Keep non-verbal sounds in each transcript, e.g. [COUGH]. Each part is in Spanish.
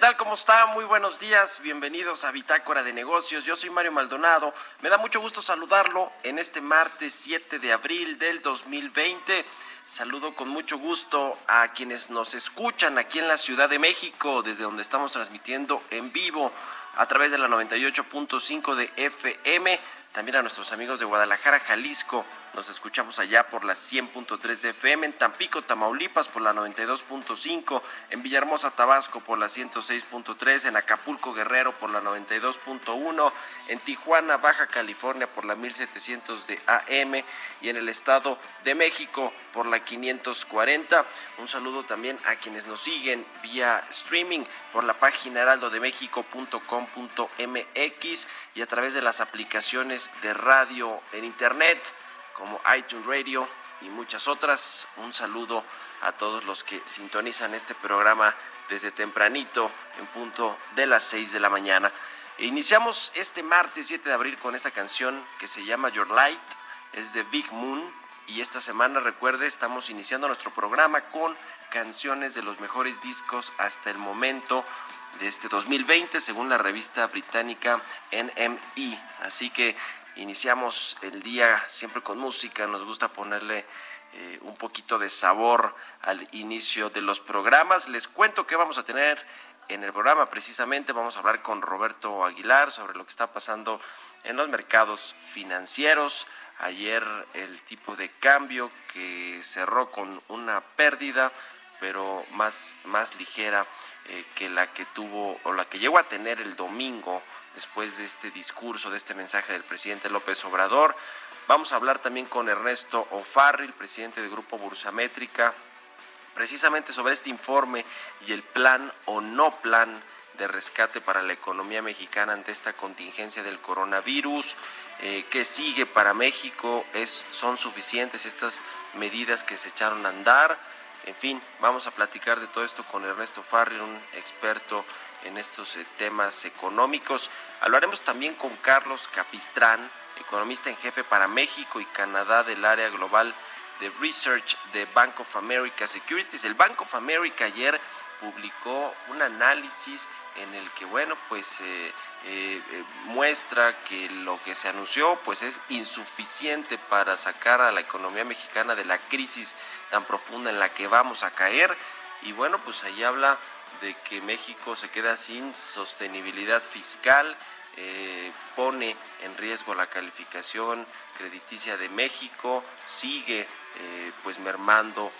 Tal? ¿Cómo está? Muy buenos días. Bienvenidos a Bitácora de Negocios. Yo soy Mario Maldonado. Me da mucho gusto saludarlo en este martes 7 de abril del 2020. Saludo con mucho gusto a quienes nos escuchan aquí en la Ciudad de México, desde donde estamos transmitiendo en vivo a través de la 98.5 de FM. También a nuestros amigos de Guadalajara, Jalisco, nos escuchamos allá por la 100.3 de FM, en Tampico, Tamaulipas por la 92.5, en Villahermosa, Tabasco por la 106.3, en Acapulco, Guerrero por la 92.1, en Tijuana, Baja California por la 1700 de AM y en el Estado de México por la 540. Un saludo también a quienes nos siguen vía streaming por la página heraldodemexico.com.mx y a través de las aplicaciones de radio en internet como iTunes Radio y muchas otras. Un saludo a todos los que sintonizan este programa desde tempranito en punto de las 6 de la mañana. E iniciamos este martes 7 de abril con esta canción que se llama Your Light, es de Big Moon y esta semana recuerde estamos iniciando nuestro programa con canciones de los mejores discos hasta el momento de este 2020 según la revista británica NME. Así que iniciamos el día siempre con música, nos gusta ponerle eh, un poquito de sabor al inicio de los programas. Les cuento que vamos a tener en el programa precisamente, vamos a hablar con Roberto Aguilar sobre lo que está pasando en los mercados financieros. Ayer el tipo de cambio que cerró con una pérdida, pero más, más ligera eh, que la que tuvo o la que llegó a tener el domingo después de este discurso, de este mensaje del presidente López Obrador. Vamos a hablar también con Ernesto O'Farrill, presidente del Grupo Bursamétrica, precisamente sobre este informe y el plan o no plan de rescate para la economía mexicana ante esta contingencia del coronavirus. Eh, ¿Qué sigue para México? ¿Es, ¿Son suficientes estas medidas que se echaron a andar? En fin, vamos a platicar de todo esto con Ernesto Farri, un experto en estos eh, temas económicos. Hablaremos también con Carlos Capistrán, economista en jefe para México y Canadá del área global de Research de Bank of America Securities. El Bank of America ayer publicó un análisis en el que, bueno, pues eh, eh, eh, muestra que lo que se anunció pues es insuficiente para sacar a la economía mexicana de la crisis tan profunda en la que vamos a caer. Y bueno, pues ahí habla de que México se queda sin sostenibilidad fiscal, eh, pone en riesgo la calificación crediticia de México, sigue pues mermando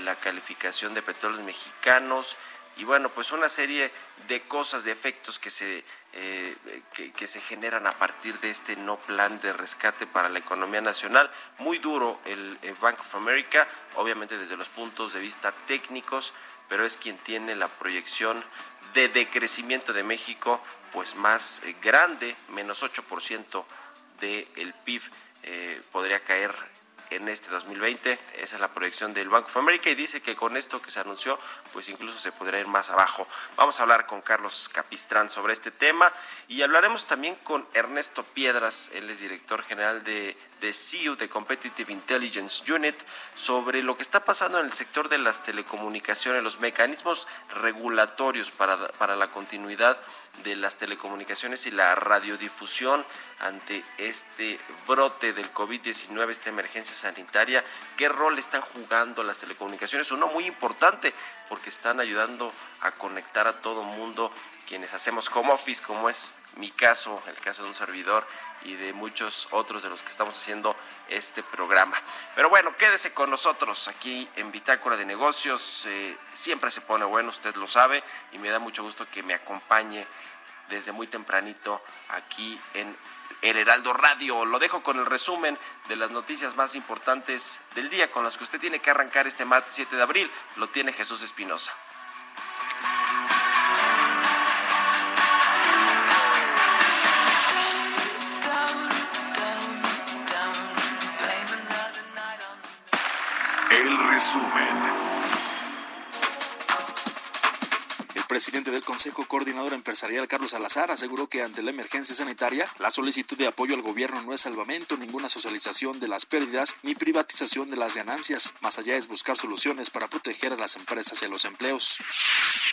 la calificación de petróleos mexicanos y bueno pues una serie de cosas, de efectos que se que, que, se generan a partir de este no plan de rescate para la economía nacional. Muy duro el, el Bank of America, obviamente desde los puntos de vista técnicos, pero es quien tiene la proyección de decrecimiento de México pues más eh, grande, menos 8% del PIB eh, podría caer en este 2020. Esa es la proyección del Bank of America y dice que con esto que se anunció, pues incluso se podría ir más abajo. Vamos a hablar con Carlos Capistrán sobre este tema y hablaremos también con Ernesto Piedras, él es director general de, de CIU, de Competitive Intelligence Unit, sobre lo que está pasando en el sector de las telecomunicaciones, los mecanismos regulatorios para, para la continuidad de las telecomunicaciones y la radiodifusión ante este brote del COVID-19, esta emergencia sanitaria. ¿Qué rol están jugando las telecomunicaciones? Uno muy importante porque están ayudando a conectar a todo mundo quienes hacemos home office, como es mi caso, el caso de un servidor y de muchos otros de los que estamos haciendo este programa. Pero bueno, quédese con nosotros aquí en Bitácora de Negocios. Eh, siempre se pone bueno, usted lo sabe, y me da mucho gusto que me acompañe desde muy tempranito aquí en el Heraldo Radio. Lo dejo con el resumen de las noticias más importantes del día con las que usted tiene que arrancar este martes 7 de abril. Lo tiene Jesús Espinosa. Presidente del Consejo Coordinador Empresarial, Carlos Salazar, aseguró que ante la emergencia sanitaria, la solicitud de apoyo al gobierno no es salvamento, ninguna socialización de las pérdidas ni privatización de las ganancias. Más allá es buscar soluciones para proteger a las empresas y a los empleos.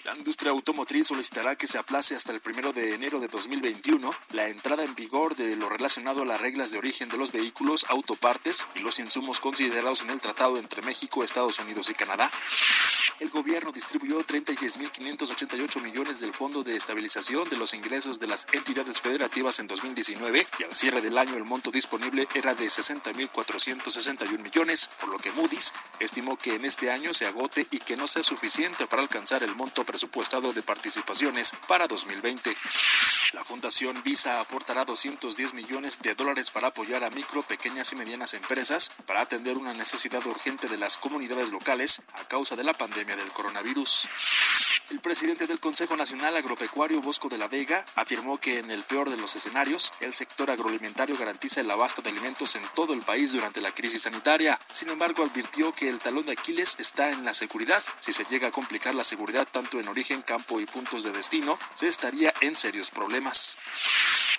La industria automotriz solicitará que se aplace hasta el primero de enero de 2021 la entrada en vigor de lo relacionado a las reglas de origen de los vehículos, autopartes y los insumos considerados en el tratado entre México, Estados Unidos y Canadá. El gobierno distribuyó 36.588 millones del Fondo de Estabilización de los Ingresos de las entidades federativas en 2019 y al cierre del año el monto disponible era de 60.461 millones, por lo que Moody's estimó que en este año se agote y que no sea suficiente para alcanzar el monto presupuestado de participaciones para 2020. La Fundación Visa aportará 210 millones de dólares para apoyar a micro, pequeñas y medianas empresas para atender una necesidad urgente de las comunidades locales a causa de la pandemia del coronavirus. El presidente del Consejo Nacional Agropecuario Bosco de la Vega afirmó que en el peor de los escenarios, el sector agroalimentario garantiza el abasto de alimentos en todo el país durante la crisis sanitaria. Sin embargo, advirtió que el talón de Aquiles está en la seguridad. Si se llega a complicar la seguridad tanto en origen, campo y puntos de destino, se estaría en serios problemas.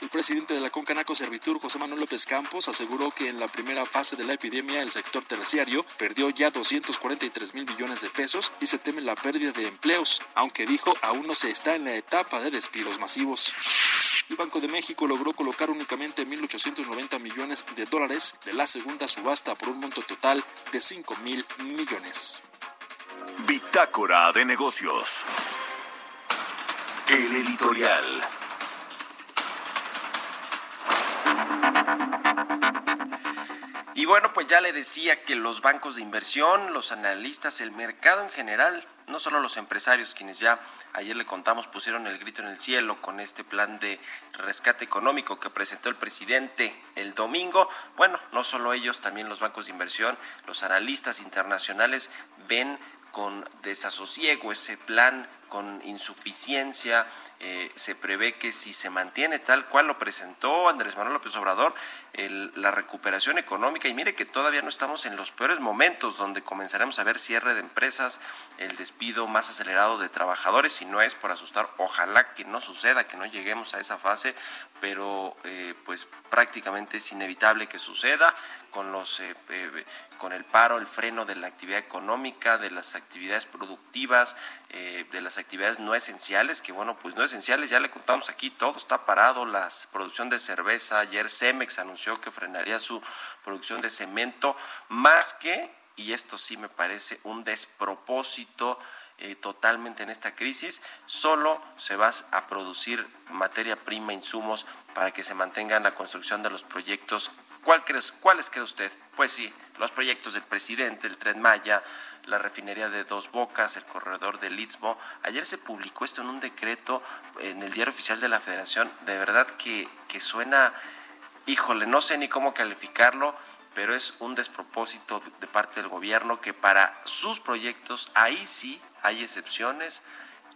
El presidente de la Concanaco Servitur, José Manuel López Campos, aseguró que en la primera fase de la epidemia el sector terciario perdió ya 243 mil millones de pesos y se teme la pérdida de empleos, aunque dijo aún no se está en la etapa de despidos masivos. El Banco de México logró colocar únicamente 1.890 millones de dólares de la segunda subasta por un monto total de 5 mil millones. Bitácora de negocios. El editorial. Y bueno, pues ya le decía que los bancos de inversión, los analistas, el mercado en general, no solo los empresarios, quienes ya ayer le contamos pusieron el grito en el cielo con este plan de rescate económico que presentó el presidente el domingo. Bueno, no solo ellos, también los bancos de inversión, los analistas internacionales ven con desasosiego ese plan con insuficiencia. Eh, se prevé que si se mantiene tal cual lo presentó Andrés Manuel López Obrador, la recuperación económica, y mire que todavía no estamos en los peores momentos donde comenzaremos a ver cierre de empresas, el despido más acelerado de trabajadores, si no es por asustar, ojalá que no suceda, que no lleguemos a esa fase, pero eh, pues prácticamente es inevitable que suceda con los eh, con el paro, el freno de la actividad económica, de las actividades productivas, de las actividades no esenciales, que bueno, pues no esenciales, ya le contamos aquí, todo está parado, la producción de cerveza, ayer Cemex anunció que frenaría su producción de cemento, más que, y esto sí me parece un despropósito, eh, totalmente en esta crisis, solo se va a producir materia prima, insumos para que se mantenga la construcción de los proyectos. ¿Cuál ¿Cuáles cree usted? Pues sí, los proyectos del presidente, el Tren Maya, la refinería de Dos Bocas, el corredor del Istmo. Ayer se publicó esto en un decreto en el diario oficial de la Federación. De verdad que, que suena, híjole, no sé ni cómo calificarlo, pero es un despropósito de parte del gobierno que para sus proyectos ahí sí hay excepciones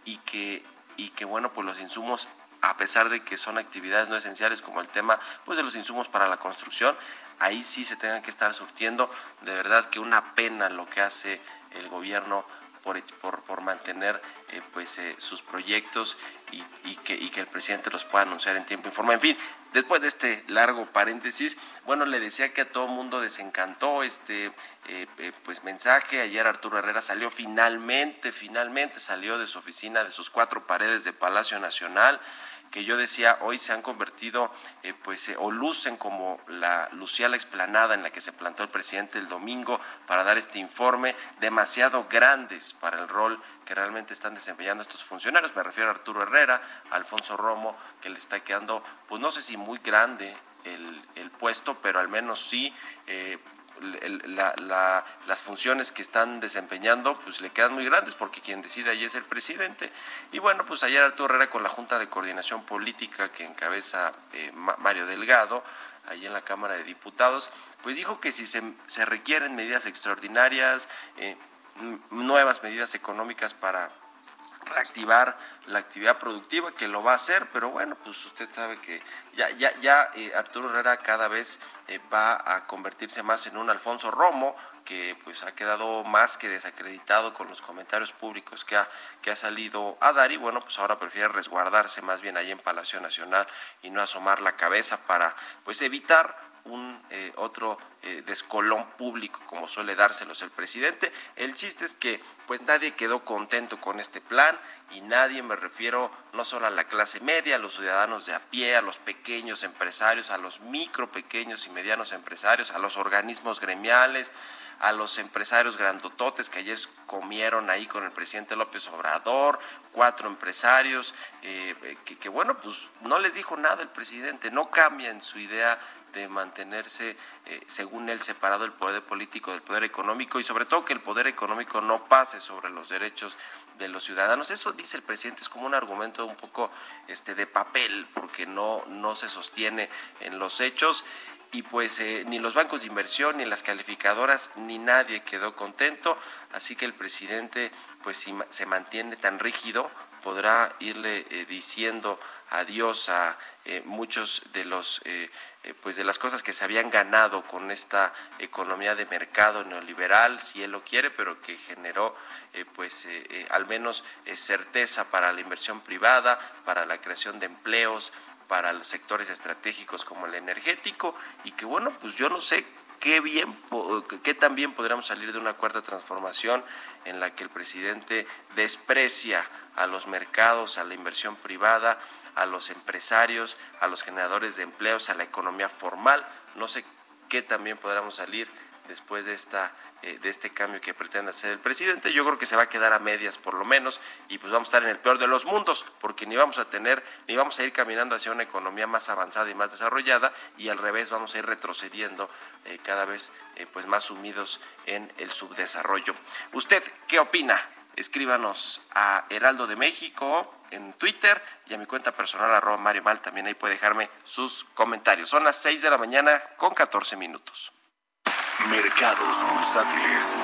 y que, y que bueno, pues los insumos a pesar de que son actividades no esenciales como el tema pues de los insumos para la construcción, ahí sí se tengan que estar surtiendo. De verdad que una pena lo que hace el gobierno por, por, mantener eh, pues eh, sus proyectos y, y, que, y, que, el presidente los pueda anunciar en tiempo y forma. En fin, después de este largo paréntesis, bueno, le decía que a todo mundo desencantó este eh, eh, pues mensaje. Ayer Arturo Herrera salió finalmente, finalmente salió de su oficina, de sus cuatro paredes de Palacio Nacional que yo decía hoy se han convertido eh, pues eh, o lucen como la lucía la explanada en la que se plantó el presidente el domingo para dar este informe demasiado grandes para el rol que realmente están desempeñando estos funcionarios. Me refiero a Arturo Herrera Alfonso Romo que le está quedando pues no sé si muy grande el, el puesto pero al menos sí eh, la, la, las funciones que están desempeñando pues le quedan muy grandes porque quien decide ahí es el presidente. Y bueno, pues ayer Arturo Herrera con la Junta de Coordinación Política que encabeza eh, Mario Delgado, ahí en la Cámara de Diputados, pues dijo que si se, se requieren medidas extraordinarias, eh, nuevas medidas económicas para reactivar la actividad productiva, que lo va a hacer, pero bueno, pues usted sabe que ya, ya, ya eh, Arturo Herrera cada vez eh, va a convertirse más en un Alfonso Romo, que pues ha quedado más que desacreditado con los comentarios públicos que ha, que ha salido a dar y bueno, pues ahora prefiere resguardarse más bien ahí en Palacio Nacional y no asomar la cabeza para pues evitar un eh, otro eh, descolón público como suele dárselos el presidente. El chiste es que pues nadie quedó contento con este plan y nadie me refiero no solo a la clase media, a los ciudadanos de a pie, a los pequeños empresarios, a los micro, pequeños y medianos empresarios, a los organismos gremiales, a los empresarios grandototes que ayer comieron ahí con el presidente López Obrador, cuatro empresarios, eh, que, que, bueno, pues no les dijo nada el presidente, no cambian su idea de mantenerse, eh, según él, separado el poder político del poder económico y sobre todo que el poder económico no pase sobre los derechos de los ciudadanos. Eso dice el presidente, es como un argumento un poco este, de papel, porque no, no se sostiene en los hechos y pues eh, ni los bancos de inversión ni las calificadoras ni nadie quedó contento así que el presidente pues si se mantiene tan rígido podrá irle eh, diciendo adiós a muchos de los eh, eh, pues de las cosas que se habían ganado con esta economía de mercado neoliberal si él lo quiere pero que generó eh, pues al menos certeza para la inversión privada para la creación de empleos para los sectores estratégicos como el energético y que bueno pues yo no sé qué bien, qué tan bien podríamos salir de una cuarta transformación en la que el presidente desprecia a los mercados, a la inversión privada, a los empresarios, a los generadores de empleos, a la economía formal. No sé qué también podríamos salir después de esta eh, de este cambio que pretende hacer el presidente. Yo creo que se va a quedar a medias por lo menos y pues vamos a estar en el peor de los mundos porque ni vamos a tener ni vamos a ir caminando hacia una economía más avanzada y más desarrollada y al revés vamos a ir retrocediendo eh, cada vez eh, pues más sumidos en el subdesarrollo. ¿Usted qué opina? Escríbanos a Heraldo de México en Twitter y a mi cuenta personal arroba Mario Mal también ahí puede dejarme sus comentarios. Son las 6 de la mañana con 14 minutos. Mercados bursátiles.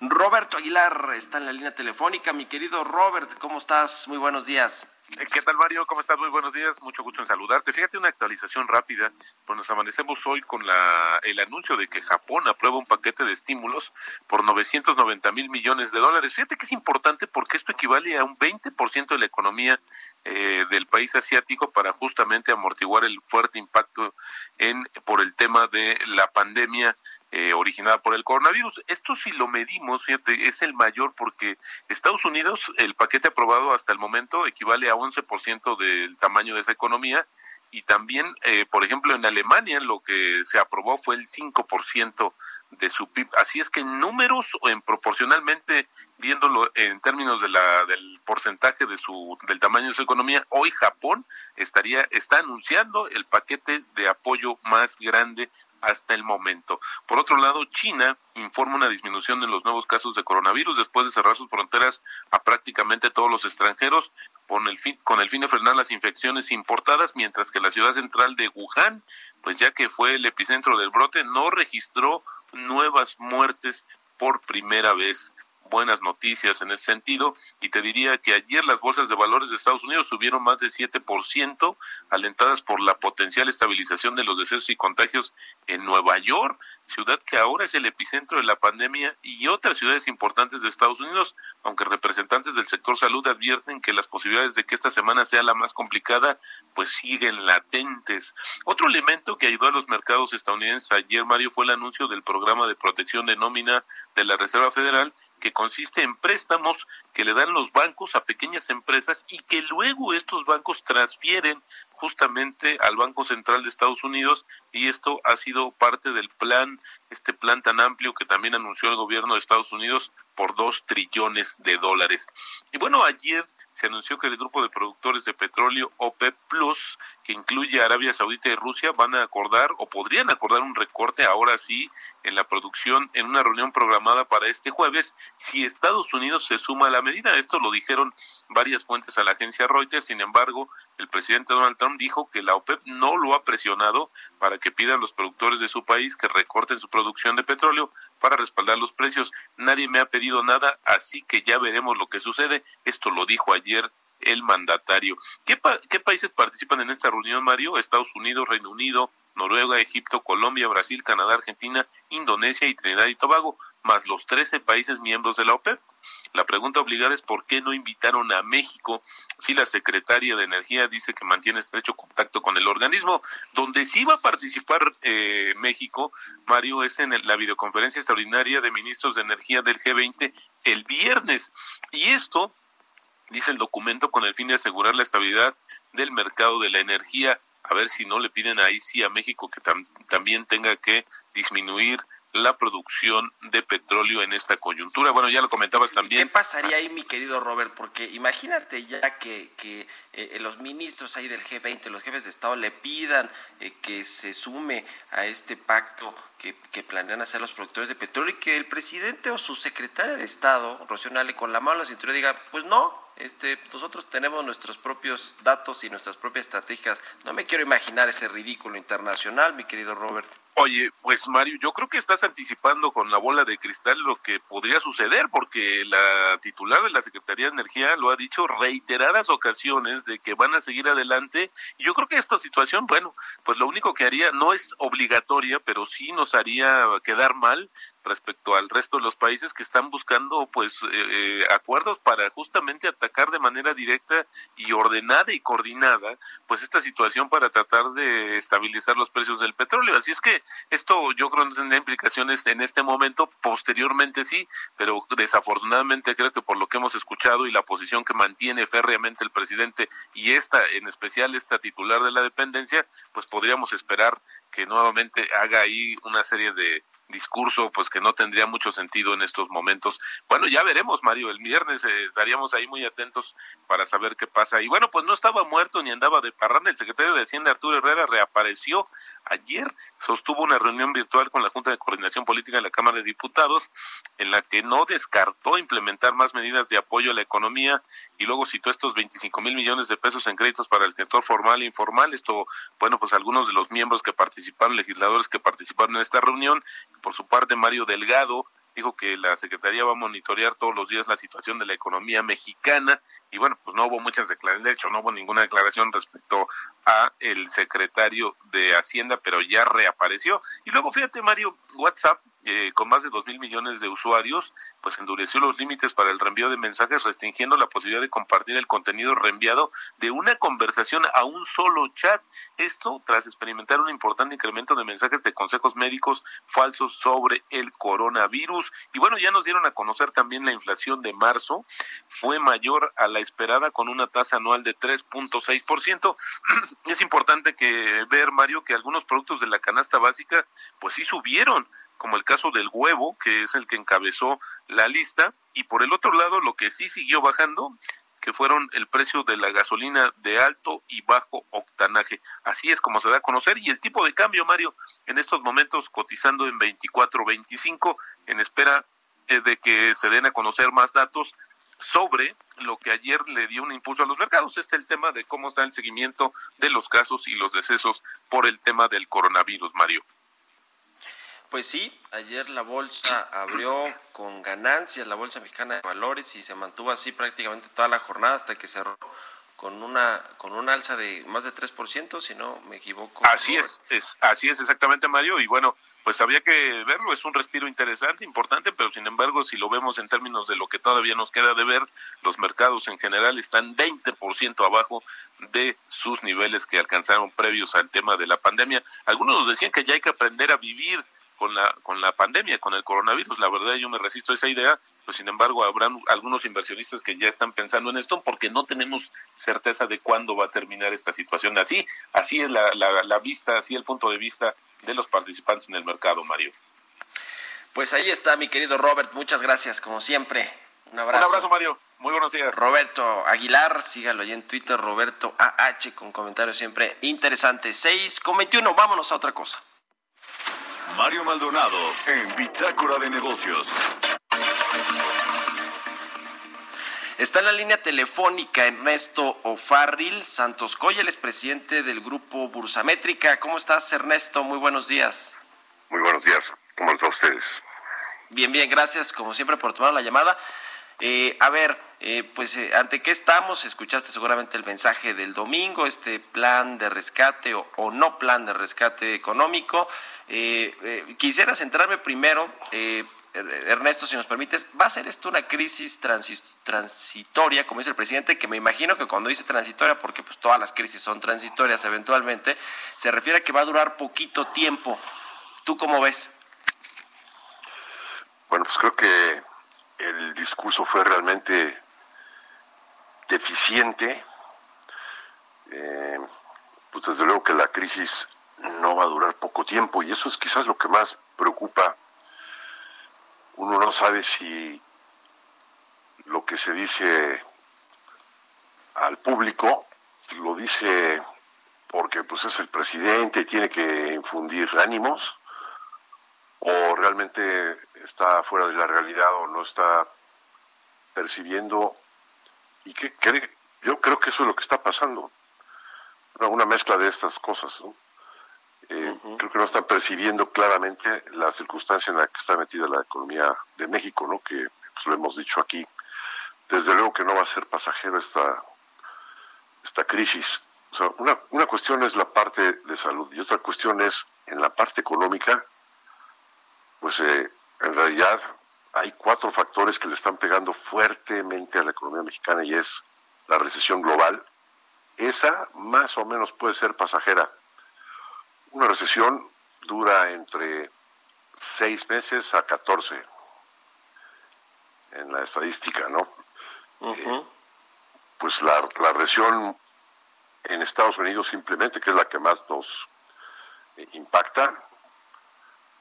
Roberto Aguilar está en la línea telefónica. Mi querido Robert, ¿cómo estás? Muy buenos días. ¿Qué tal, Mario? ¿Cómo estás? Muy buenos días. Mucho gusto en saludarte. Fíjate una actualización rápida. Pues nos amanecemos hoy con la, el anuncio de que Japón aprueba un paquete de estímulos por 990 mil millones de dólares. Fíjate que es importante porque esto equivale a un 20% de la economía eh, del país asiático para justamente amortiguar el fuerte impacto en por el tema de la pandemia eh, originada por el coronavirus. Esto si lo medimos, fíjate, es el mayor porque Estados Unidos, el paquete aprobado hasta el momento equivale a 11% del tamaño de esa economía y también, eh, por ejemplo, en Alemania lo que se aprobó fue el 5% de su PIB. Así es que en números o en proporcionalmente viéndolo en términos de la del porcentaje de su del tamaño de su economía, hoy Japón estaría está anunciando el paquete de apoyo más grande hasta el momento. Por otro lado, China informa una disminución en los nuevos casos de coronavirus después de cerrar sus fronteras a prácticamente todos los extranjeros con el fin, con el fin de frenar las infecciones importadas, mientras que la ciudad central de Wuhan, pues ya que fue el epicentro del brote, no registró nuevas muertes por primera vez. Buenas noticias en ese sentido. Y te diría que ayer las bolsas de valores de Estados Unidos subieron más de 7%, alentadas por la potencial estabilización de los decesos y contagios en Nueva York, ciudad que ahora es el epicentro de la pandemia y otras ciudades importantes de Estados Unidos, aunque representantes del sector salud advierten que las posibilidades de que esta semana sea la más complicada pues siguen latentes. Otro elemento que ayudó a los mercados estadounidenses ayer, Mario, fue el anuncio del programa de protección de nómina de la Reserva Federal que consiste en préstamos que le dan los bancos a pequeñas empresas y que luego estos bancos transfieren justamente al Banco Central de Estados Unidos y esto ha sido parte del plan, este plan tan amplio que también anunció el gobierno de Estados Unidos por dos trillones de dólares. Y bueno, ayer se anunció que el grupo de productores de petróleo OPEP Plus, que incluye Arabia Saudita y Rusia, van a acordar o podrían acordar un recorte ahora sí en la producción en una reunión programada para este jueves si Estados Unidos se suma a la medida. Esto lo dijeron varias fuentes a la agencia Reuters. Sin embargo, el presidente Donald Trump dijo que la OPEP no lo ha presionado para que pidan los productores de su país que recorten su producción de petróleo para respaldar los precios. Nadie me ha pedido nada, así que ya veremos lo que sucede. Esto lo dijo ayer ayer el mandatario. ¿Qué, ¿Qué países participan en esta reunión, Mario? Estados Unidos, Reino Unido, Noruega, Egipto, Colombia, Brasil, Canadá, Argentina, Indonesia y Trinidad y Tobago, más los 13 países miembros de la OPEP. La pregunta obligada es por qué no invitaron a México si la secretaria de Energía dice que mantiene estrecho contacto con el organismo. Donde sí va a participar eh, México, Mario, es en la videoconferencia extraordinaria de ministros de Energía del G20 el viernes. Y esto dice el documento, con el fin de asegurar la estabilidad del mercado de la energía. A ver si no le piden ahí sí a México que también tenga que disminuir la producción de petróleo en esta coyuntura. Bueno, ya lo comentabas también. ¿Qué pasaría ahí, mi querido Robert? Porque imagínate ya que, que eh, los ministros ahí del G20, los jefes de Estado, le pidan eh, que se sume a este pacto que, que, planean hacer los productores de petróleo y que el presidente o su secretaria de Estado, Rocío con la mano a la cintura diga, pues no, este, nosotros tenemos nuestros propios datos y nuestras propias estrategias. No me quiero imaginar ese ridículo internacional, mi querido Robert. Oye, pues Mario, yo creo que estás anticipando con la bola de cristal lo que podría suceder, porque la titular de la Secretaría de Energía lo ha dicho reiteradas ocasiones de que van a seguir adelante. Y yo creo que esta situación, bueno, pues lo único que haría no es obligatoria, pero sí nos haría quedar mal respecto al resto de los países que están buscando pues eh, eh, acuerdos para justamente atacar de manera directa y ordenada y coordinada pues esta situación para tratar de estabilizar los precios del petróleo. Así es que esto yo creo no tendrá implicaciones en este momento posteriormente sí pero desafortunadamente creo que por lo que hemos escuchado y la posición que mantiene férreamente el presidente y esta en especial esta titular de la dependencia pues podríamos esperar que nuevamente haga ahí una serie de discurso pues que no tendría mucho sentido en estos momentos. Bueno, ya veremos, Mario, el viernes eh, estaríamos ahí muy atentos para saber qué pasa. Y bueno, pues no estaba muerto ni andaba de parranda, el secretario de Hacienda Arturo Herrera reapareció ayer, sostuvo una reunión virtual con la Junta de Coordinación Política de la Cámara de Diputados en la que no descartó implementar más medidas de apoyo a la economía y luego citó estos 25 mil millones de pesos en créditos para el sector formal e informal. Esto, bueno, pues algunos de los miembros que participaron, legisladores que participaron en esta reunión, por su parte, Mario Delgado dijo que la Secretaría va a monitorear todos los días la situación de la economía mexicana y bueno, pues no hubo muchas declaraciones, de hecho no hubo ninguna declaración respecto a el secretario de Hacienda, pero ya reapareció. Y luego fíjate Mario, WhatsApp eh, con más de dos mil millones de usuarios, pues endureció los límites para el reenvío de mensajes, restringiendo la posibilidad de compartir el contenido reenviado de una conversación a un solo chat. Esto tras experimentar un importante incremento de mensajes de consejos médicos falsos sobre el coronavirus. Y bueno, ya nos dieron a conocer también la inflación de marzo, fue mayor a la esperada con una tasa anual de 3.6%. [CLEARS THROAT] es importante que ver, Mario, que algunos productos de la canasta básica, pues sí subieron como el caso del huevo, que es el que encabezó la lista, y por el otro lado lo que sí siguió bajando, que fueron el precio de la gasolina de alto y bajo octanaje. Así es como se da a conocer y el tipo de cambio, Mario, en estos momentos cotizando en 24.25 en espera eh, de que se den a conocer más datos sobre lo que ayer le dio un impulso a los mercados. Este es el tema de cómo está el seguimiento de los casos y los decesos por el tema del coronavirus, Mario. Pues sí, ayer la bolsa abrió con ganancias, la bolsa mexicana de valores, y se mantuvo así prácticamente toda la jornada hasta que cerró con una con un alza de más de 3%, si no me equivoco. Así es, es, así es exactamente Mario, y bueno, pues había que verlo, es un respiro interesante, importante, pero sin embargo, si lo vemos en términos de lo que todavía nos queda de ver, los mercados en general están 20% abajo de sus niveles que alcanzaron previos al tema de la pandemia. Algunos nos decían que ya hay que aprender a vivir con la con la pandemia, con el coronavirus. La verdad yo me resisto a esa idea, pues sin embargo habrán algunos inversionistas que ya están pensando en esto porque no tenemos certeza de cuándo va a terminar esta situación. Así así es la, la, la vista, así el punto de vista de los participantes en el mercado, Mario. Pues ahí está mi querido Robert, muchas gracias como siempre. Un abrazo. Un abrazo, Mario. Muy buenos días. Roberto Aguilar, sígalo ahí en Twitter, Roberto AH, con comentarios siempre interesantes. 6 con 21, vámonos a otra cosa. Mario Maldonado en Bitácora de Negocios. Está en la línea telefónica Ernesto Ofarril Santos Coya, el presidente del grupo Bursamétrica. ¿Cómo estás, Ernesto? Muy buenos días. Muy buenos días. ¿Cómo a ustedes? Bien, bien, gracias como siempre por tomar la llamada. Eh, a ver, eh, pues eh, ante qué estamos, escuchaste seguramente el mensaje del domingo, este plan de rescate o, o no plan de rescate económico. quisiera centrarme primero, Ernesto, si nos permites, ¿va a ser esto una crisis transitoria, como dice el presidente, que me imagino que cuando dice transitoria, porque pues todas las crisis son transitorias eventualmente, se refiere a que va a durar poquito tiempo. ¿Tú cómo ves? Bueno, pues creo que el discurso fue realmente deficiente. Eh, pues desde luego que la crisis no va a durar poco tiempo y eso es quizás lo que más preocupa. Uno no sabe si lo que se dice al público lo dice porque pues es el presidente y tiene que infundir ánimos o realmente está fuera de la realidad o no está percibiendo. Y que, yo creo que eso es lo que está pasando una, mezcla de estas cosas eh, creo que no están percibiendo claramente la circunstancia en la que está metida la economía de México no que pues, lo hemos dicho aquí desde luego que no va a ser pasajero esta esta crisis o sea, una, una cuestión es la parte de salud y otra cuestión es en la parte económica pues eh, en realidad hay cuatro factores que le están pegando fuertemente a la economía mexicana y es la recesión global. Esa más o menos puede ser pasajera. Una recesión dura entre seis meses a catorce en la estadística, ¿no? Eh, pues la, la recesión en Estados Unidos simplemente, que es la que más nos eh, impacta,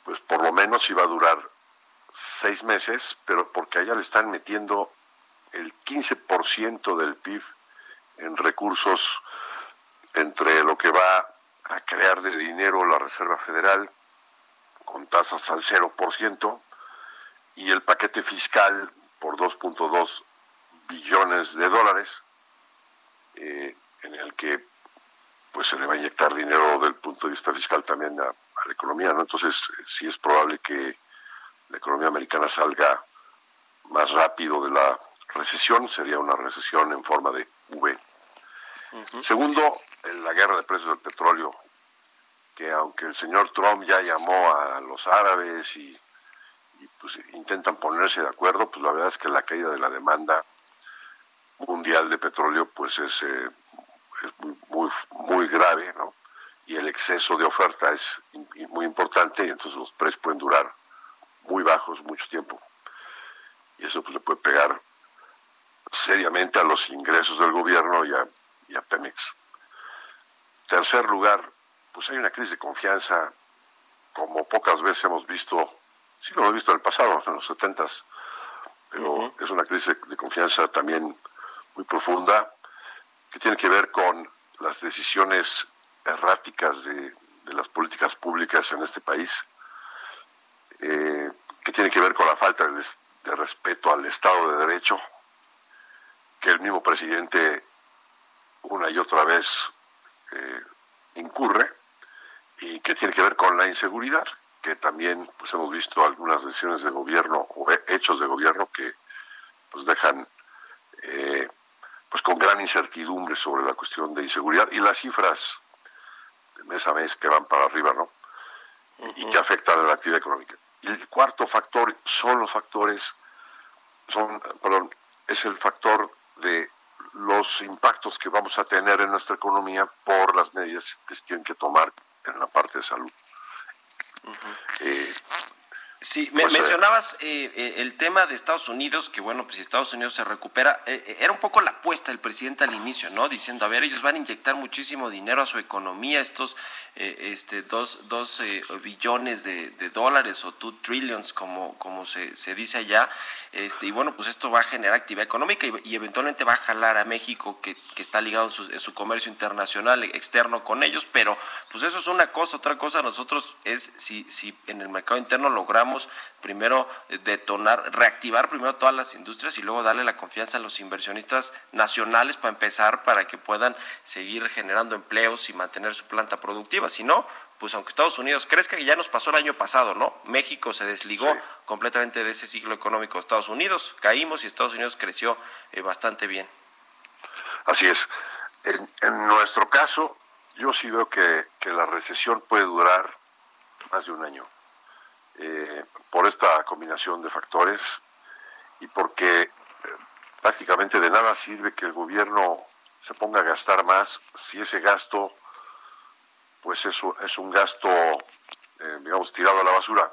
pues por lo menos iba a durar seis meses, pero porque allá le están metiendo el 15% del PIB en recursos entre lo que va a crear de dinero la Reserva Federal con tasas al 0% y el paquete fiscal por 2.2 billones de dólares eh, en el que pues se le va a inyectar dinero del punto de vista fiscal también a, la economía, ¿no? Entonces, sí es probable que la economía americana salga más rápido de la recesión, sería una recesión en forma de V. Segundo, la guerra de precios del petróleo, que aunque el señor Trump ya llamó a los árabes y, pues intentan ponerse de acuerdo, pues la verdad es que la caída de la demanda mundial de petróleo pues es, eh, es muy, muy, muy grave, ¿no? y el exceso de oferta es muy importante y entonces los precios pueden durar muy bajos mucho tiempo. Y eso pues, le puede pegar seriamente a los ingresos del gobierno y a, y a Pemex. Tercer lugar, pues hay una crisis de confianza como pocas veces hemos visto, sí lo hemos visto en el pasado, en los setentas, pero es una crisis de confianza también muy profunda que tiene que ver con las decisiones erráticas de, las políticas públicas en este país, eh, que tiene que ver con la falta de, respeto al Estado de Derecho, que el mismo presidente una y otra vez eh, incurre, y que tiene que ver con la inseguridad. que también pues hemos visto algunas decisiones de gobierno o hechos de gobierno que pues dejan eh, pues con gran incertidumbre sobre la cuestión de inseguridad y las cifras de mes a mes que van para arriba, ¿no? Y que afectan a la actividad económica. Y el cuarto factor son los factores, son, perdón, es el factor de los impactos que vamos a tener en nuestra economía por las medidas que se tienen que tomar en la parte de salud. Sí, me, eh, mencionabas eh, eh, el tema de Estados Unidos, que bueno, pues si Estados Unidos se recupera, era un poco la apuesta del presidente al inicio, ¿no? Diciendo, a ver, ellos van a inyectar muchísimo dinero a su economía, estos este, dos, dos billones de, dólares o two trillions, como, como se, se dice allá, este, y bueno, pues esto va a generar actividad económica y, eventualmente va a jalar a México, que, que está ligado en su, en su, comercio internacional externo con ellos, pero pues eso es una cosa, otra cosa nosotros es si, si en el mercado interno logramos primero eh, detonar, reactivar primero todas las industrias y luego darle la confianza a los inversionistas nacionales para empezar, para que puedan seguir generando empleos y mantener su planta productiva. Si no, pues aunque Estados Unidos crezca, que ya nos pasó el año pasado, ¿no? México se desligó completamente de ese ciclo económico de Estados Unidos, caímos y Estados Unidos creció eh, bastante bien. Así es. En, nuestro caso, yo sí veo que la recesión puede durar más de un año. Eh, por esta combinación de factores y porque eh, prácticamente de nada sirve que el gobierno se ponga a gastar más si ese gasto pues es, es un gasto eh, digamos tirado a la basura.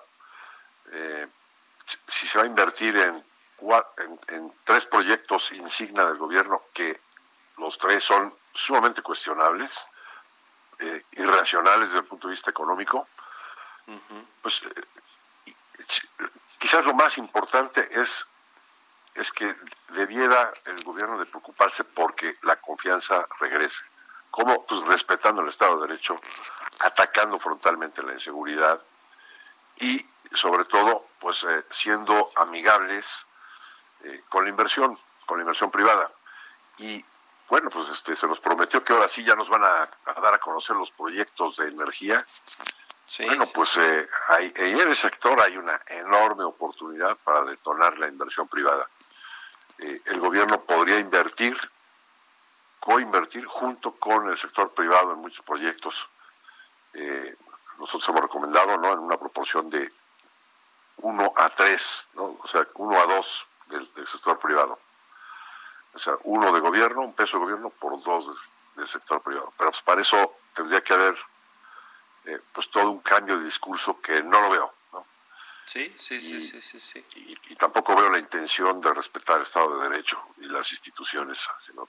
Si se va a invertir en, en, tres proyectos insignia del gobierno que los tres son sumamente cuestionables irracionales desde el punto de vista económico pues quizás lo más importante es, es que debiera el gobierno de preocuparse porque la confianza regrese. ¿Cómo? Pues respetando el Estado de Derecho, atacando frontalmente la inseguridad y sobre todo pues eh, siendo amigables eh, con la inversión, con la inversión privada. Y bueno, pues este se nos prometió que ahora sí ya nos van a, a dar a conocer los proyectos de energía bueno, pues eh, hay, en el sector hay una enorme oportunidad para detonar la inversión privada. Eh, el gobierno podría invertir, coinvertir junto con el sector privado en muchos proyectos. Eh, nosotros hemos recomendado ¿no? en una proporción de 1 a 3, ¿no? o sea, 1 a 2 del, sector privado. O sea, uno de gobierno, un peso de gobierno por dos del sector privado. Pero pues, para eso tendría que haber eh, pues todo un cambio de discurso que no lo veo. ¿no? Sí, sí, sí, sí, sí, sí. Y, tampoco veo la intención de respetar el Estado de Derecho y las instituciones, sino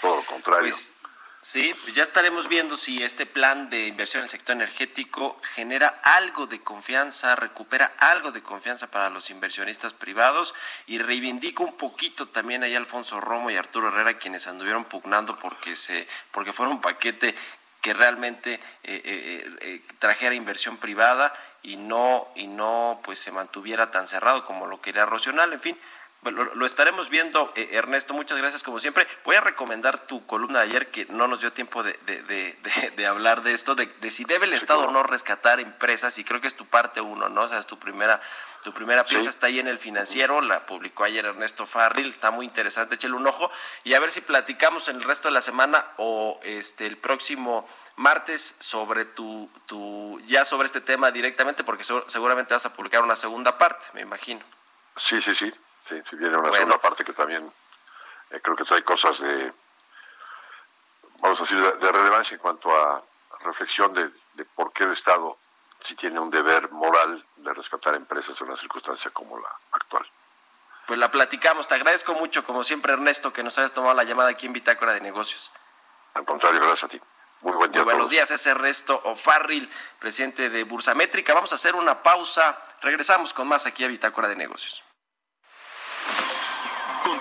todo lo contrario. Pues, sí, ya estaremos viendo si este plan de inversión en el sector energético genera algo de confianza, recupera algo de confianza para los inversionistas privados y reivindica un poquito también ahí Alfonso Romo y Arturo Herrera quienes anduvieron pugnando porque se porque fuera un paquete que realmente eh, eh, eh, trajera inversión privada y no y no pues se mantuviera tan cerrado como lo quería Rocional, en fin, lo, estaremos viendo, eh, Ernesto. Muchas gracias, como siempre. Voy a recomendar tu columna de ayer, que no nos dio tiempo de, de, hablar de esto, de, si debe el Estado o no rescatar empresas, y creo que es tu parte uno, ¿no? O sea, es tu primera, tu primera pieza está ahí en el financiero, la publicó ayer Ernesto Farril, está muy interesante, échale un ojo, y a ver si platicamos en el resto de la semana o este el próximo martes sobre tu, tu ya sobre este tema directamente, porque seguramente vas a publicar una segunda parte, me imagino. Sí, sí, sí. Sí, si viene una segunda parte que también eh, creo que trae cosas de, vamos a decir, de, relevancia en cuanto a reflexión de, por qué el Estado si tiene un deber moral de rescatar empresas en una circunstancia como la actual. Pues la platicamos. Te agradezco mucho, como siempre, Ernesto, que nos hayas tomado la llamada aquí en Bitácora de Negocios. Al contrario, gracias a ti. Muy buen día. Muy buenos días, es Ernesto O'Farrill, presidente de Bursamétrica. Vamos a hacer una pausa. Regresamos con más aquí a Bitácora de Negocios.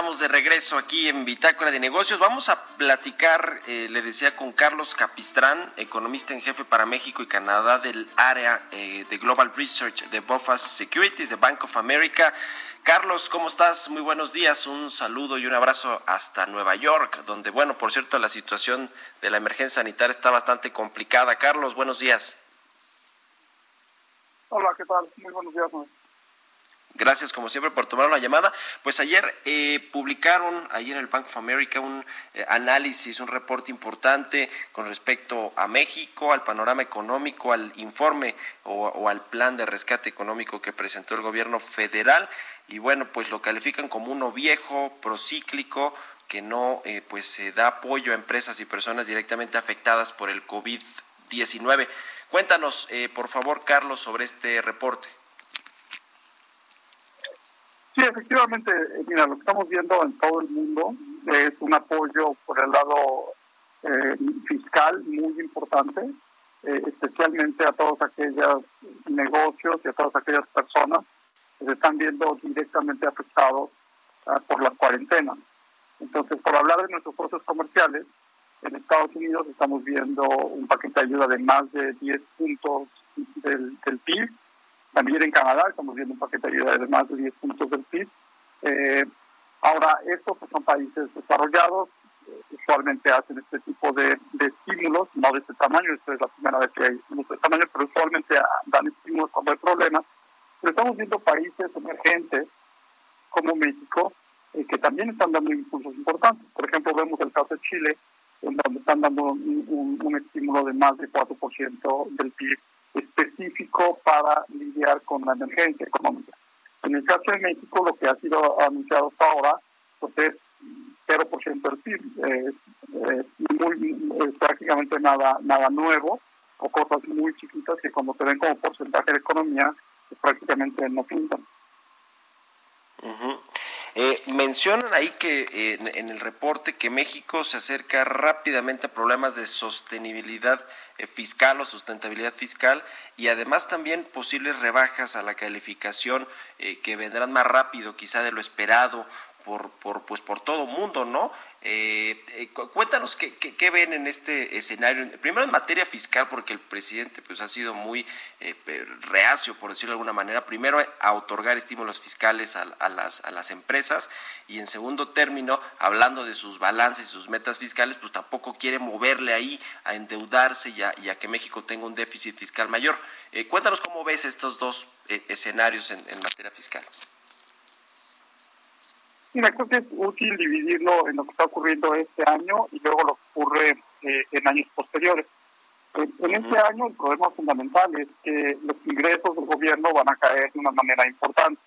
Estamos de regreso aquí en Bitácora de Negocios. Vamos a platicar, eh, le decía, con Carlos Capistrán, economista en jefe para México y Canadá del área eh, de Global Research de Bofas Securities de Bank of America. Carlos, ¿cómo estás? Muy buenos días. Un saludo y un abrazo hasta Nueva York, donde, bueno, por cierto, la situación de la emergencia sanitaria está bastante complicada. Carlos, buenos días. Hola, ¿qué tal? Muy buenos días. Gracias como siempre por tomar la llamada. Pues ayer eh, publicaron, ayer en el Bank of America, un eh, análisis, un reporte importante con respecto a México, al panorama económico, al informe o, al plan de rescate económico que presentó el gobierno federal. Y bueno, pues lo califican como uno viejo, procíclico, que no eh, pues da apoyo a empresas y personas directamente afectadas por el COVID-19. Cuéntanos, por favor, Carlos, sobre este reporte. Sí, efectivamente, mira, lo que estamos viendo en todo el mundo es un apoyo por el lado eh, fiscal muy importante, eh, especialmente a todos aquellos negocios y a todas aquellas personas que se están viendo directamente afectados uh, por las cuarentenas. Entonces, por hablar de nuestros socios comerciales, en Estados Unidos estamos viendo un paquete de ayuda de más de 10 puntos del, del PIB, también en Canadá estamos viendo un paquete de más de 10 puntos del PIB. Eh, ahora, estos pues, son países desarrollados, eh, usualmente hacen este tipo de, de, estímulos, no de este tamaño, esta es la primera vez que hay estímulos de este tamaño, pero usualmente dan estímulos cuando hay problemas. Pero estamos viendo países emergentes como México, eh, que también están dando impulsos importantes. Por ejemplo, vemos el caso de Chile, en donde están dando un, un, un estímulo de más de 4% del PIB específico para lidiar con la emergencia económica. En el caso de México, lo que ha sido anunciado hasta ahora pues es 0% del PIB, eh, eh, muy, es prácticamente nada, nada nuevo o cosas muy chiquitas que cuando se ven como porcentaje de economía pues prácticamente no pintan. Uh -huh. Eh, mencionan ahí que en, en, el reporte que México se acerca rápidamente a problemas de sostenibilidad eh, fiscal o sustentabilidad fiscal y además también posibles rebajas a la calificación eh, que vendrán más rápido quizá de lo esperado por, por, pues por todo mundo, ¿no? Eh, eh, cuéntanos qué, ven en este escenario. Primero en materia fiscal, porque el presidente pues ha sido muy eh, reacio, por decirlo de alguna manera. Primero a otorgar estímulos fiscales a, a, las, a las empresas y en segundo término, hablando de sus balances y sus metas fiscales, pues tampoco quiere moverle ahí a endeudarse y a, y a que México tenga un déficit fiscal mayor. Eh, cuéntanos cómo ves estos dos eh, escenarios en, en materia fiscal. Mira, creo que es útil dividirlo en lo que está ocurriendo este año y luego lo que ocurre eh, en años posteriores. En este año el problema fundamental es que los ingresos del gobierno van a caer de una manera importante.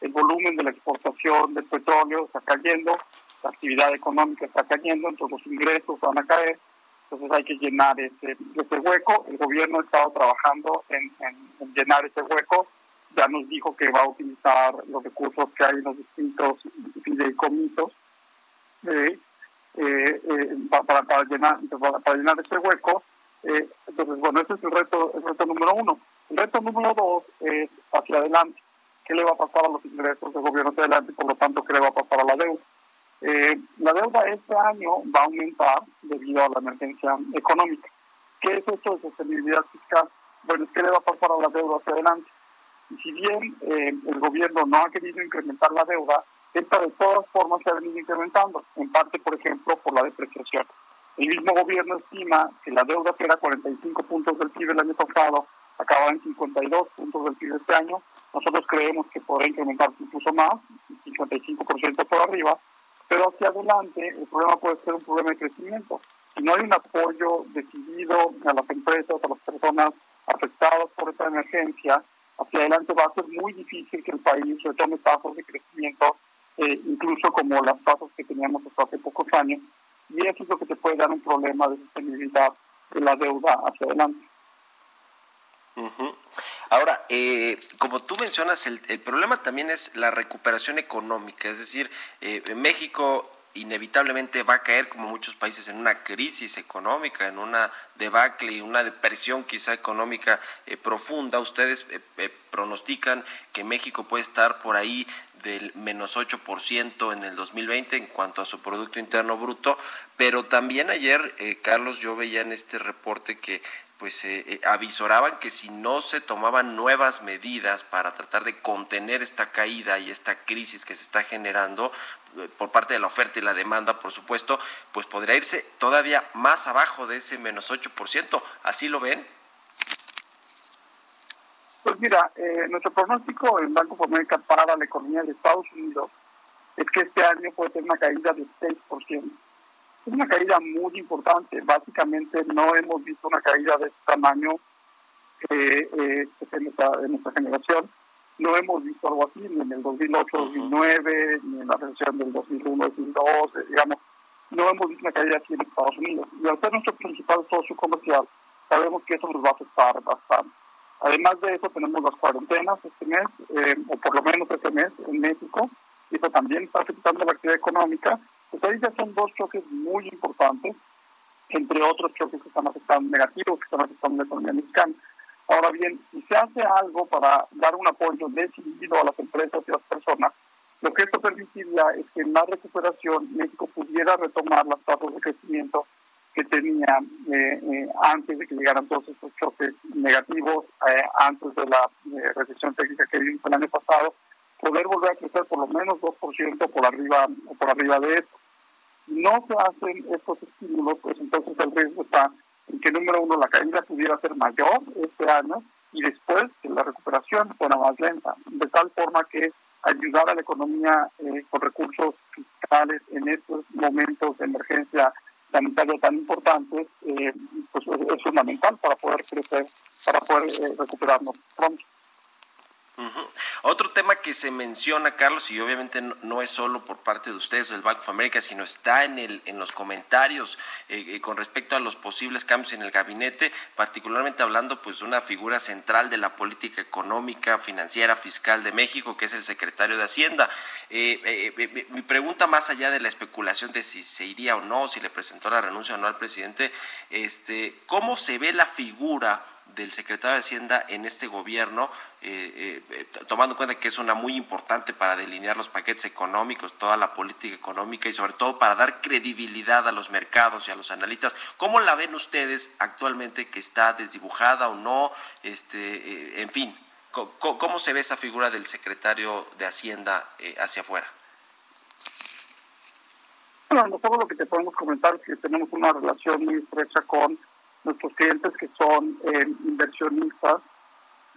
El volumen de la exportación del petróleo está cayendo, la actividad económica está cayendo, entonces los ingresos van a caer, entonces hay que llenar ese, ese hueco. El gobierno ha estado trabajando en, en, en llenar ese hueco ya nos dijo que va a utilizar los recursos que hay en los distintos fideicomisos eh, eh, eh, para, para, llenar, para, para, llenar este hueco. Entonces, bueno, ese es el reto, el reto número uno. El reto número dos es hacia adelante. ¿Qué le va a pasar a los ingresos del gobierno hacia adelante por lo tanto, qué le va a pasar a la deuda? La deuda este año va a aumentar debido a la emergencia económica. ¿Qué es esto de sostenibilidad fiscal? Bueno, ¿qué le va a pasar a la deuda hacia adelante? Y si bien eh, el gobierno no ha querido incrementar la deuda, esta de todas formas se ha venido incrementando, en parte, por ejemplo, por la depreciación. El mismo gobierno estima que la deuda que era 45 puntos del PIB el año pasado acaba en 52 puntos del PIB este año. Nosotros creemos que podrá incrementarse incluso más, 55% por arriba, pero hacia adelante el problema puede ser un problema de crecimiento. Si no hay un apoyo decidido a las empresas, a las personas afectadas por esta emergencia, hacia adelante va a ser muy difícil que el país retome tasas de crecimiento, eh, incluso como las tasas que teníamos hasta hace pocos años, y eso es lo que te puede dar un problema de sostenibilidad de la deuda hacia adelante. Ahora, eh, como tú mencionas, el, el, problema también es la recuperación económica, es decir, eh, México inevitablemente va a caer, como muchos países, en una crisis económica, en una debacle y una depresión quizá económica eh, profunda. Ustedes eh, pronostican que México puede estar por ahí del menos 8% en el 2020 en cuanto a su Producto Interno Bruto, pero también ayer, Carlos, yo veía en este reporte que pues eh, eh, avisoraban que si no se tomaban nuevas medidas para tratar de contener esta caída y esta crisis que se está generando eh, por parte de la oferta y la demanda, por supuesto, pues podría irse todavía más abajo de ese menos 8%. ¿Así lo ven? Pues mira, nuestro pronóstico en Banco de para la economía de Estados Unidos es que este año puede tener una caída de 6% es una caída muy importante. Básicamente no hemos visto una caída de este tamaño eh, eh, en, nuestra, generación. No hemos visto algo así ni en el 2008-2009, ni en la recesión del 2001-2002, digamos. No hemos visto una caída así en Estados Unidos. Y al ser nuestro principal socio comercial, sabemos que eso nos va a afectar bastante. Además de eso, tenemos las cuarentenas este mes, eh, o por lo menos este mes en México, y eso también está afectando la actividad económica pues ya son dos choques muy importantes, entre otros choques que están afectando negativos, que están afectando la economía mexicana. Ahora bien, si se hace algo para dar un apoyo decidido a las empresas y a las personas, lo que esto permitiría es que en la recuperación México pudiera retomar las tasas de crecimiento que tenía eh, eh, antes de que llegaran todos estos choques negativos, eh, antes de la recesión técnica que vimos el año pasado, poder volver a crecer por lo menos 2% por arriba, por arriba de eso no se hacen estos estímulos, pues entonces el riesgo está en que, número uno, la caída pudiera ser mayor este año y después que la recuperación fuera más lenta, de tal forma que ayudar a la economía eh, con recursos fiscales en estos momentos de emergencia sanitaria tan importantes, eh, pues es fundamental para poder crecer, para poder eh, recuperarnos pronto. Otro tema que se menciona, Carlos, y obviamente no, es solo por parte de ustedes del Bank of America, sino está en, el, en los comentarios eh, eh, con respecto a los posibles cambios en el gabinete, particularmente hablando pues de una figura central de la política económica, financiera, fiscal de México, que es el secretario de Hacienda. Eh, mi pregunta más allá de la especulación de si se iría o no, si le presentó la renuncia o no al presidente, este, ¿cómo se ve la figura? Del secretario de Hacienda en este gobierno, eh, eh, tomando en cuenta que es una muy importante para delinear los paquetes económicos, toda la política económica y sobre todo para dar credibilidad a los mercados y a los analistas. ¿Cómo la ven ustedes actualmente que está desdibujada o no? Este, eh, en fin, ¿cómo, se ve esa figura del secretario de Hacienda hacia afuera? Bueno, todo lo que te podemos comentar es que tenemos una relación muy estrecha con nuestros clientes que son eh, inversionistas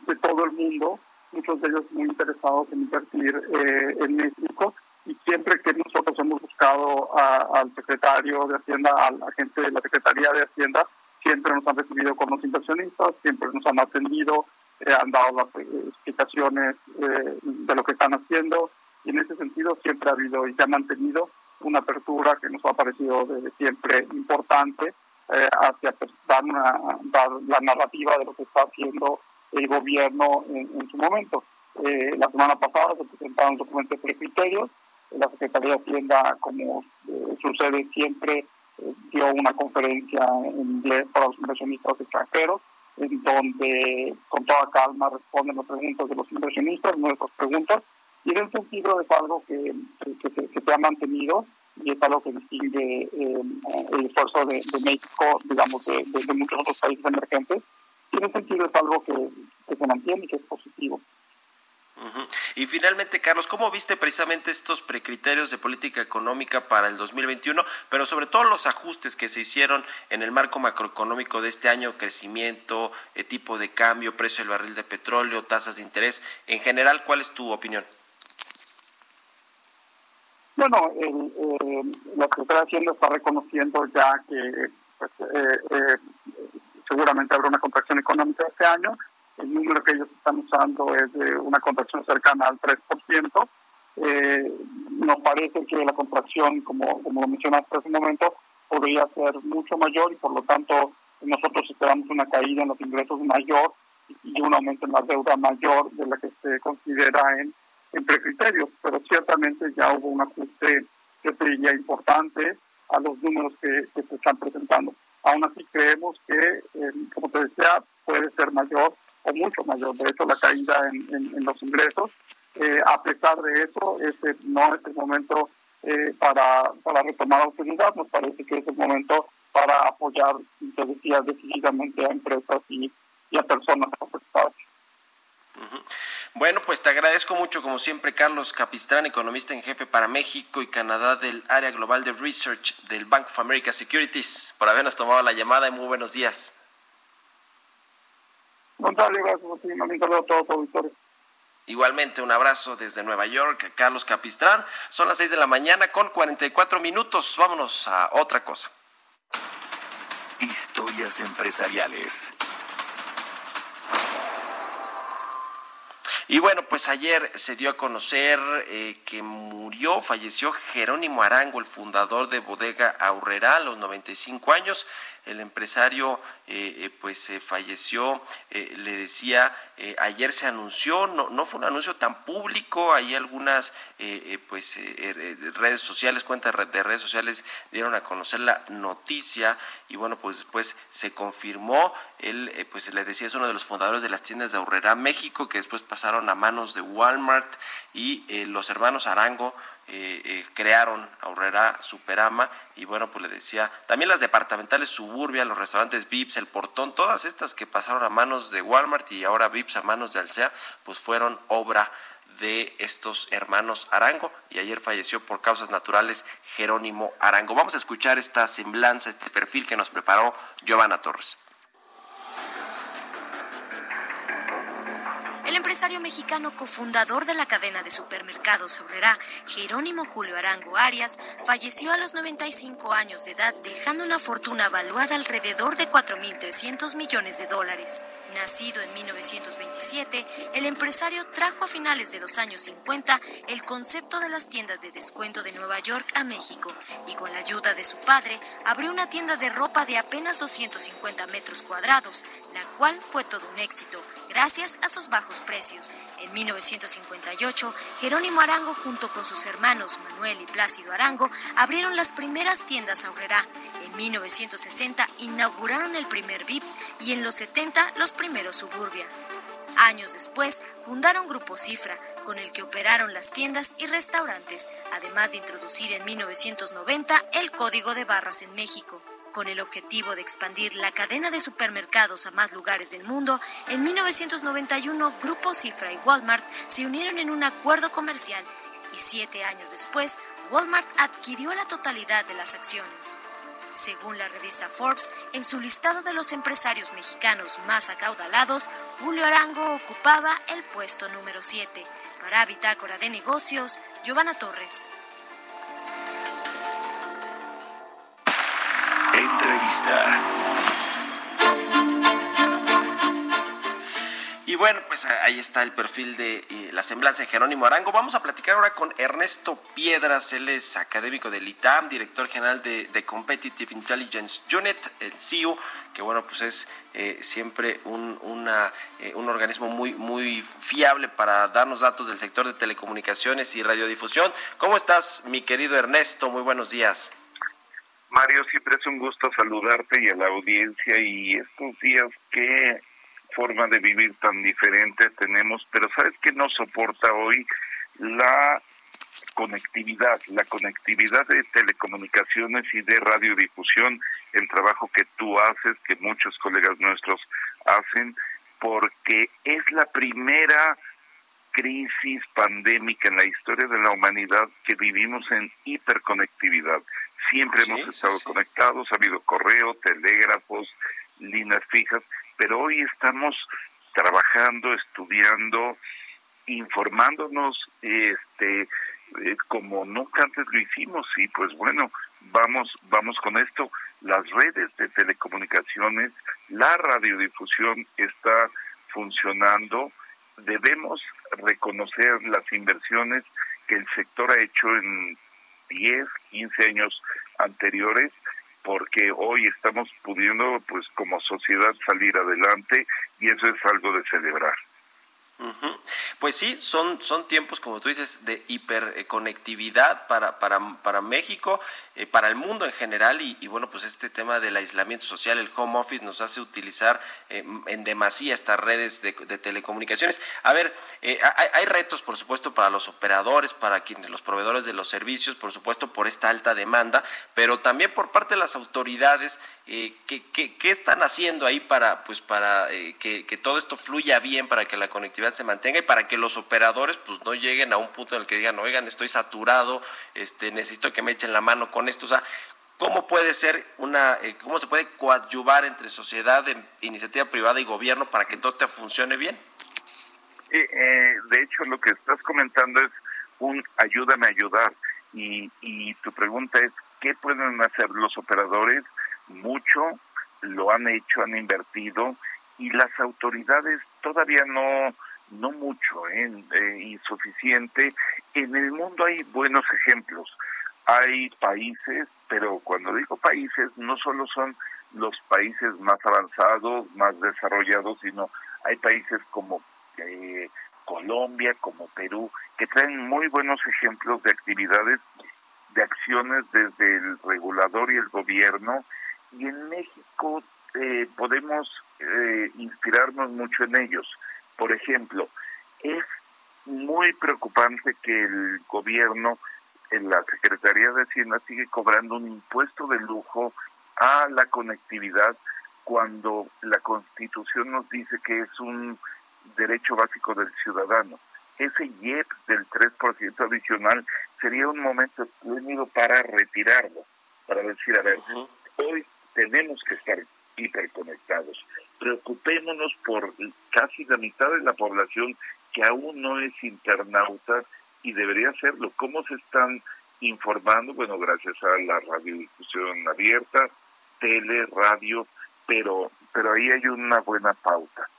de todo el mundo, muchos de ellos muy interesados en invertir eh, en México. Y siempre que nosotros hemos buscado al secretario de Hacienda, a la gente de la Secretaría de Hacienda, siempre nos han recibido con los inversionistas, siempre nos han atendido, eh, han dado las explicaciones de lo que están haciendo. Y en ese sentido siempre ha habido y se ha mantenido una apertura que nos ha parecido desde siempre importante eh, hacia pues, dar, la narrativa de lo que está haciendo el gobierno en, su momento. Eh, la semana pasada se presentaron documentos de criterios. La Secretaría de Hacienda, como eh, sucede siempre, dio una conferencia en inglés para los inversionistas extranjeros, en donde con toda calma responden las preguntas de los inversionistas, nuestras preguntas, y en ese sentido es algo que se ha mantenido y es algo que distingue eh, el esfuerzo de, México, digamos, de, muchos otros países emergentes. Y en ese sentido es algo que, se mantiene y que es positivo. Y finalmente, Carlos, ¿cómo viste precisamente estos precriterios de política económica para el 2021, pero sobre todo los ajustes que se hicieron en el marco macroeconómico de este año, crecimiento, eh, tipo de cambio, precio del barril de petróleo, tasas de interés? En general, ¿cuál es tu opinión? Bueno, el, lo que está haciendo está reconociendo ya que pues, eh, eh, seguramente habrá una contracción económica este año. El número que ellos están usando es de una contracción cercana al 3%. Eh, nos parece que la contracción, como, como lo mencionaste hace un momento, podría ser mucho mayor y por lo tanto nosotros esperamos una caída en los ingresos mayor y un aumento en la deuda mayor de la que se considera en entre criterios, pero ciertamente ya hubo un ajuste yo te importante a los números que, se están presentando. Aún así creemos que, eh, como te decía, puede ser mayor o mucho mayor. De hecho, la caída en, los ingresos, eh, a pesar de eso, este no es el momento eh, para, para retomar autoridad. Nos parece que es el momento para apoyar, te decía, decididamente a empresas y, a personas afectadas. Bueno, pues te agradezco mucho, como siempre, Carlos Capistrán, economista en jefe para México y Canadá del área global de research del Bank of America Securities, por habernos tomado la llamada y muy buenos días. Igualmente, un abrazo desde Nueva York, Carlos Capistrán. Son las 6 de la mañana con 44 minutos. Vámonos a otra cosa. Historias empresariales. Y bueno, pues ayer se dio a conocer eh, que murió, falleció Jerónimo Arango, el fundador de Bodega Aurrera, a los 95 años el empresario eh, eh, pues falleció, eh, le decía, ayer se anunció, no, no fue un anuncio tan público, hay algunas pues redes sociales, cuentas de redes sociales dieron a conocer la noticia y bueno, pues después se confirmó, él pues le decía, es uno de los fundadores de las tiendas de Aurrera México, que después pasaron a manos de Walmart y los hermanos Arango eh, eh, crearon Aurrera Superama y bueno, pues le decía, también las departamentales Suburbia, los restaurantes Vips, El Portón, todas estas que pasaron a manos de Walmart y ahora Vips a manos de Alsea, pues fueron obra de estos hermanos Arango y ayer falleció por causas naturales Jerónimo Arango. Vamos a escuchar esta semblanza, este perfil que nos preparó Giovanna Torres. Empresario mexicano cofundador de la cadena de supermercados Aurrera, Jerónimo Julio Arango Arias, falleció a los 95 años de edad, dejando una fortuna valuada alrededor de 4.300 millones de dólares. Nacido en 1927, el empresario trajo a finales de los años 50 el concepto de las tiendas de descuento de Nueva York a México y con la ayuda de su padre abrió una tienda de ropa de apenas 250 metros cuadrados, la cual fue todo un éxito gracias a sus bajos precios. En 1958, Jerónimo Arango junto con sus hermanos Manuel y Plácido Arango abrieron las primeras tiendas Aurrera. En 1960 inauguraron el primer Vips y en los 70 los primeros Suburbia. Años después, fundaron Grupo Cifra, con el que operaron las tiendas y restaurantes, además de introducir en 1990 el Código de Barras en México. Con el objetivo de expandir la cadena de supermercados a más lugares del mundo, en 1991 Grupo Cifra y Walmart se unieron en un acuerdo comercial y siete años después Walmart adquirió la totalidad de las acciones. Según la revista Forbes, en su listado de los empresarios mexicanos más acaudalados, Julio Arango ocupaba el puesto número 7. Para Bitácora de Negocios, Giovanna Torres. Y bueno, pues ahí está el perfil de eh, la semblanza de Jerónimo Arango. Vamos a platicar ahora con Ernesto Piedras, él es académico del ITAM, director general de, Competitive Intelligence Unit, el CIO, que bueno, pues es eh, siempre un, una, eh, un organismo muy, muy fiable para darnos datos del sector de telecomunicaciones y radiodifusión. ¿Cómo estás, mi querido Ernesto? Muy buenos días. Mario, siempre es un gusto saludarte y a la audiencia y estos días qué forma de vivir tan diferente tenemos, pero ¿sabes qué nos soporta hoy? La conectividad, la conectividad de telecomunicaciones y de radiodifusión, el trabajo que tú haces, que muchos colegas nuestros hacen, porque es la primera crisis pandémica en la historia de la humanidad que vivimos en hiperconectividad. Siempre hemos estado conectados, ha habido correo, telégrafos, líneas fijas, pero hoy estamos trabajando, estudiando, informándonos, este, eh, como nunca antes lo hicimos y pues bueno, vamos, vamos con esto. Las redes de telecomunicaciones, la radiodifusión está funcionando. Debemos reconocer las inversiones que el sector ha hecho en 10, 15 años anteriores, porque hoy estamos pudiendo, pues como sociedad, salir adelante y eso es algo de celebrar. Pues sí, son, son tiempos, como tú dices, de hiperconectividad para, para, para México, eh, para el mundo en general, y, bueno, pues este tema del aislamiento social, el home office, nos hace utilizar eh, en demasía estas redes de, telecomunicaciones. A ver, eh, hay, retos, por supuesto, para los operadores, para quienes, los proveedores de los servicios, por supuesto, por esta alta demanda, pero también por parte de las autoridades, ¿qué, qué, están haciendo ahí para, pues, para que, que todo esto fluya bien, para que la conectividad se mantenga y para que los operadores pues no lleguen a un punto en el que digan, oigan, estoy saturado, este, necesito que me echen la mano con esto. O sea, ¿cómo puede ser una, eh, cómo se puede coadyuvar entre sociedad, iniciativa privada y gobierno para que todo te funcione bien? Eh, de hecho, lo que estás comentando es un ayúdame a ayudar. Y, y tu pregunta es, ¿qué pueden hacer los operadores? Mucho, lo han hecho, han invertido y las autoridades todavía no, no mucho, ¿eh? ¿eh? insuficiente. En el mundo hay buenos ejemplos. Hay países, pero cuando digo países, no solo son los países más avanzados, más desarrollados, sino hay países como eh, Colombia, como Perú, que traen muy buenos ejemplos de actividades, de acciones desde el regulador y el gobierno. Y en México eh, podemos eh, inspirarnos mucho en ellos. Por ejemplo, es muy preocupante que el gobierno, en la Secretaría de Hacienda, sigue cobrando un impuesto de lujo a la conectividad cuando la Constitución nos dice que es un derecho básico del ciudadano. Ese IEP del 3% adicional sería un momento espléndido para retirarlo, para decir, a ver, hoy tenemos que estar hiperconectados preocupémonos por casi la mitad de la población que aún no es internauta y debería serlo. ¿Cómo se están informando? Bueno, gracias a la radiodifusión abierta, tele, radio, pero, pero ahí hay una buena pauta.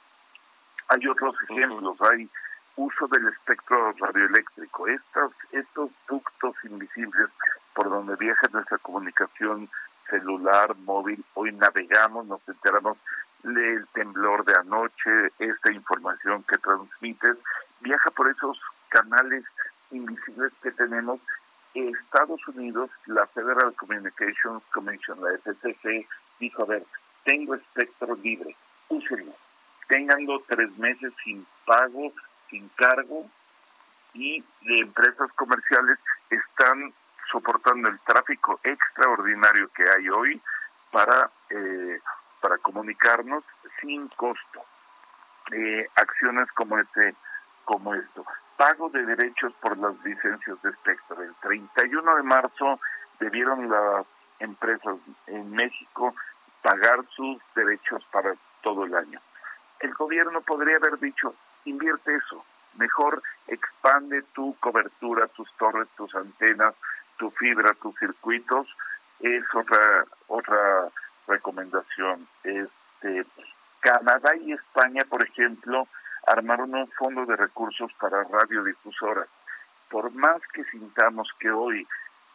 Hay otros ejemplos, hay uso del espectro radioeléctrico. Estos, estos ductos invisibles por donde viaja nuestra comunicación celular, móvil, hoy navegamos, nos enteramos el temblor de anoche, esta información que transmites, viaja por esos canales invisibles que tenemos. Estados Unidos, la Federal Communications Commission, la FCC, dijo, a ver, tengo espectro libre, úsenlo, tenganlo tres meses sin pago, sin cargo, y de empresas comerciales están soportando el tráfico extraordinario que hay hoy para eh, para comunicarnos sin costo. Eh, acciones como este, como esto. Pago de derechos por las licencias de espectro. El 31 de marzo debieron las empresas en México pagar sus derechos para todo el año. El gobierno podría haber dicho, invierte eso, mejor expande tu cobertura, tus torres, tus antenas, tu fibra, tus circuitos, es otra otra recomendación. Este, Canadá y España, por ejemplo, armaron un fondo de recursos para radiodifusoras. Por más que sintamos que hoy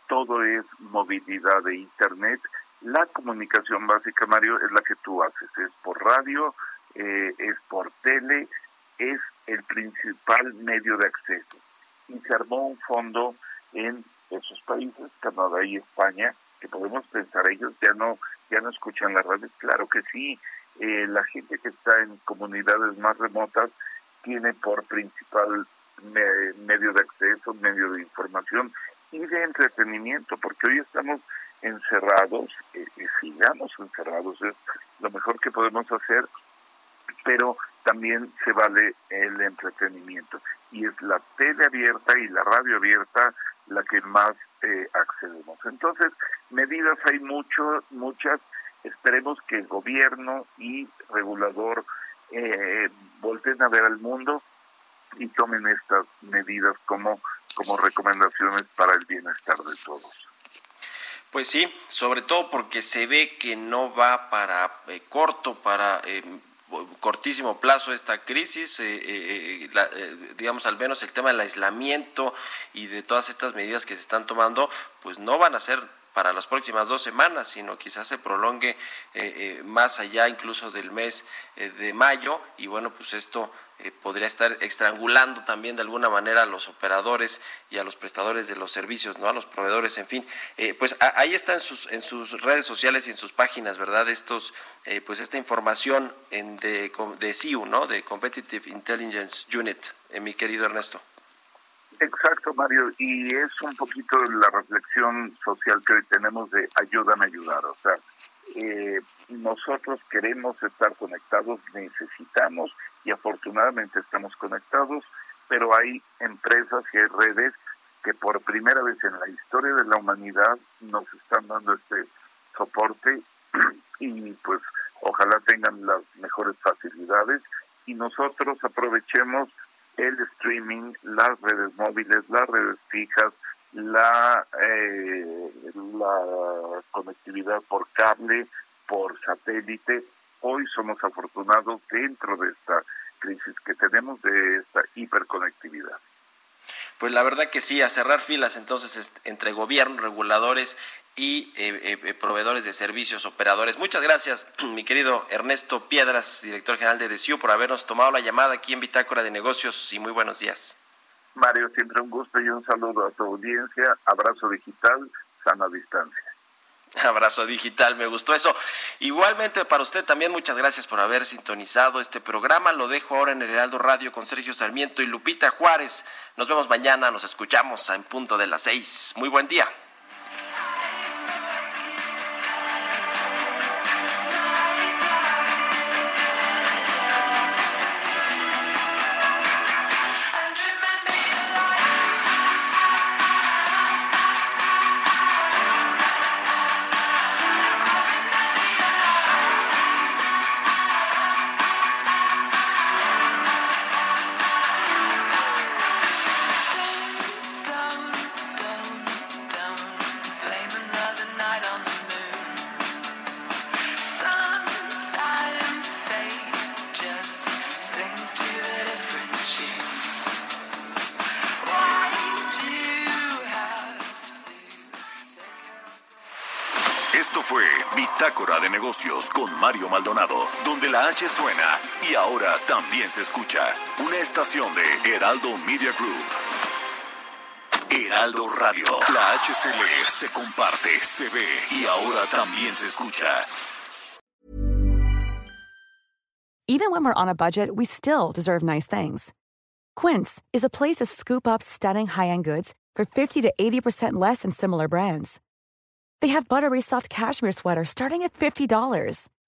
todo es movilidad de Internet, la comunicación básica, Mario, es la que tú haces. Es por radio, eh, es por tele, es el principal medio de acceso. Y se armó un fondo en esos países, Canadá y España, que podemos pensar, ellos ya no ya no escuchan la radio. Claro que sí, eh, la gente que está en comunidades más remotas tiene por principal medio de acceso, medio de información y de entretenimiento, porque hoy estamos encerrados, eh, y sigamos encerrados, es lo mejor que podemos hacer, pero también se vale el entretenimiento. Y es la tele abierta y la radio abierta la que más eh, accedemos. Entonces, medidas hay mucho, muchas. Esperemos que el gobierno y regulador eh, volteen a ver al mundo y tomen estas medidas como, como recomendaciones para el bienestar de todos. Pues sí, sobre todo porque se ve que no va para eh, corto, para eh, cortísimo plazo esta crisis, eh, eh, eh, digamos al menos el tema del aislamiento y de todas estas medidas que se están tomando, pues no van a ser para las próximas dos semanas, sino quizás se prolongue eh, eh, más allá incluso del mes eh, de mayo y bueno, pues esto podría estar estrangulando también de alguna manera a los operadores y a los prestadores de los servicios, ¿no? A los proveedores, en fin. pues ahí está en sus, en sus redes sociales y en sus páginas, ¿verdad? Estos, pues esta información en de, de CIU, ¿no? De Competitive Intelligence Unit, mi querido Ernesto. Exacto, Mario, y es un poquito la reflexión social que hoy tenemos de ayudan a ayudar. O sea, eh, nosotros queremos estar conectados, necesitamos y afortunadamente estamos conectados, pero hay empresas y hay redes que por primera vez en la historia de la humanidad nos están dando este soporte [CLEARS THROAT] y pues ojalá tengan las mejores facilidades y nosotros aprovechemos el streaming, las redes móviles, las redes fijas, la, eh, la conectividad por cable, por satélite. Hoy somos afortunados dentro de esta crisis que tenemos de esta hiperconectividad. Pues la verdad que sí, a cerrar filas entonces entre gobierno, reguladores y eh, eh, proveedores de servicios, operadores. Muchas gracias, [CLEARS THROAT] mi querido Ernesto Piedras, director general de DECIU, por habernos tomado la llamada aquí en Bitácora de Negocios y muy buenos días. Mario, siempre un gusto y un saludo a tu audiencia. Abrazo digital, sana distancia. [LAUGHS] Abrazo digital, me gustó eso. Igualmente para usted también muchas gracias por haber sintonizado este programa. Lo dejo ahora en el Heraldo Radio con Sergio Sarmiento y Lupita Juárez. Nos vemos mañana, nos escuchamos en punto de las seis. Muy buen día. Mario Maldonado, donde la H suena y ahora también se escucha. Una estación de Heraldo Media Group. Heraldo Radio, la HCL se comparte, se ve y ahora también se escucha. Even when we're on a budget, we still deserve nice things. Quince is a place to scoop up stunning high-end goods for 50 to 80% less than similar brands. They have buttery soft cashmere sweaters starting at $50,